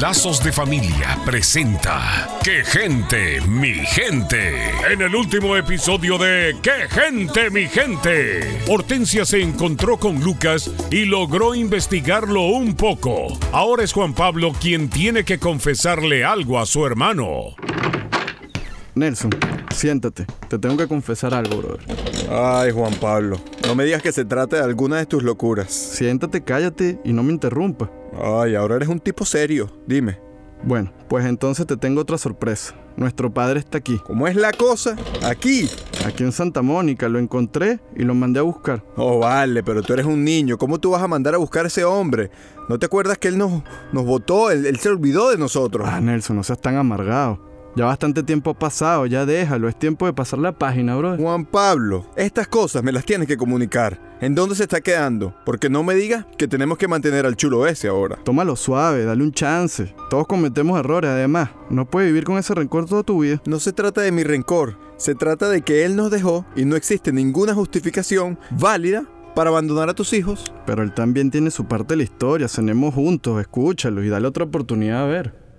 Lazos de Familia presenta ¡Qué gente, mi gente! En el último episodio de ¡Qué gente, mi gente! Hortensia se encontró con Lucas y logró investigarlo un poco. Ahora es Juan Pablo quien tiene que confesarle algo a su hermano. Nelson, siéntate. Te tengo que confesar algo, brother. Ay, Juan Pablo, no me digas que se trata de alguna de tus locuras. Siéntate, cállate y no me interrumpa. Ay, ahora eres un tipo serio. Dime, Bueno, pues entonces te tengo otra sorpresa. Nuestro padre está aquí. ¿cómo es la cosa? Aquí. Aquí en Santa Mónica lo encontré y lo mandé a buscar. Oh, vale, pero tú eres un niño. ¿Cómo tú vas a mandar a buscar a ese hombre? ¿No te acuerdas que él nos, nos votó? Él, él se olvidó de nosotros. Ah, Nelson, no seas tan amargado. Ya bastante tiempo ha pasado, ya déjalo. Es tiempo de pasar la página, bro. Juan Pablo, estas cosas me las tienes que comunicar. ¿En dónde se está quedando? Porque no me digas que tenemos que mantener al chulo ese ahora. Tómalo suave, dale un chance. Todos cometemos errores, además. No puedes vivir con ese rencor toda tu vida. No se trata de mi rencor, se trata de que él nos dejó y no existe ninguna justificación válida para abandonar a tus hijos. Pero él también tiene su parte de la historia. Cenemos juntos, escúchalo y dale otra oportunidad a ver.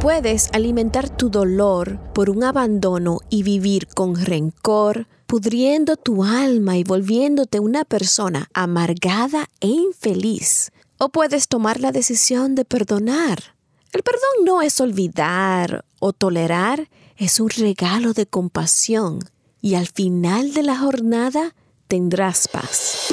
Puedes alimentar tu dolor por un abandono y vivir con rencor, pudriendo tu alma y volviéndote una persona amargada e infeliz. O puedes tomar la decisión de perdonar. El perdón no es olvidar o tolerar, es un regalo de compasión y al final de la jornada tendrás paz.